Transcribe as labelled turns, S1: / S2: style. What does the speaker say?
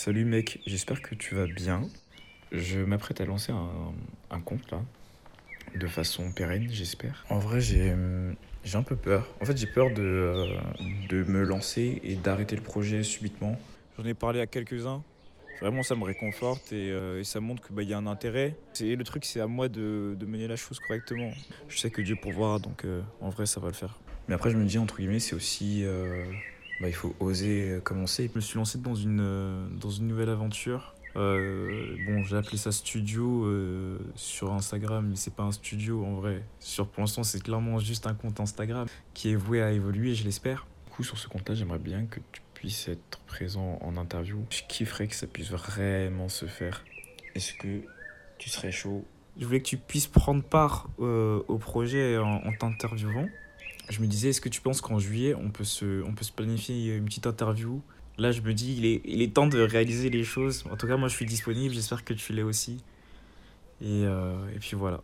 S1: Salut mec, j'espère que tu vas bien. Je m'apprête à lancer un, un compte là, de façon pérenne, j'espère. En vrai, j'ai un peu peur. En fait, j'ai peur de, euh, de me lancer et d'arrêter le projet subitement. J'en ai parlé à quelques-uns. Vraiment, ça me réconforte et, euh, et ça montre qu'il bah, y a un intérêt. C'est, le truc, c'est à moi de, de mener la chose correctement. Je sais que Dieu pourvoira, donc euh, en vrai, ça va le faire. Mais après, je me dis, entre guillemets, c'est aussi. Bah, il faut oser euh, commencer. Je me suis lancé dans une, euh, dans une nouvelle aventure. Euh, bon, j'ai appelé ça studio euh, sur Instagram, mais c'est pas un studio en vrai. Sur, pour l'instant, c'est clairement juste un compte Instagram qui est voué à évoluer, je l'espère. Du coup, sur ce compte-là, j'aimerais bien que tu puisses être présent en interview. Je kifferais que ça puisse vraiment se faire. Est-ce que tu serais chaud? Je voulais que tu puisses prendre part euh, au projet en, en t'interviewant. Je me disais, est-ce que tu penses qu'en juillet, on peut, se, on peut se planifier une petite interview? Là, je me dis, il est, il est temps de réaliser les choses. En tout cas, moi, je suis disponible. J'espère que tu l'es aussi. Et, euh, et puis voilà.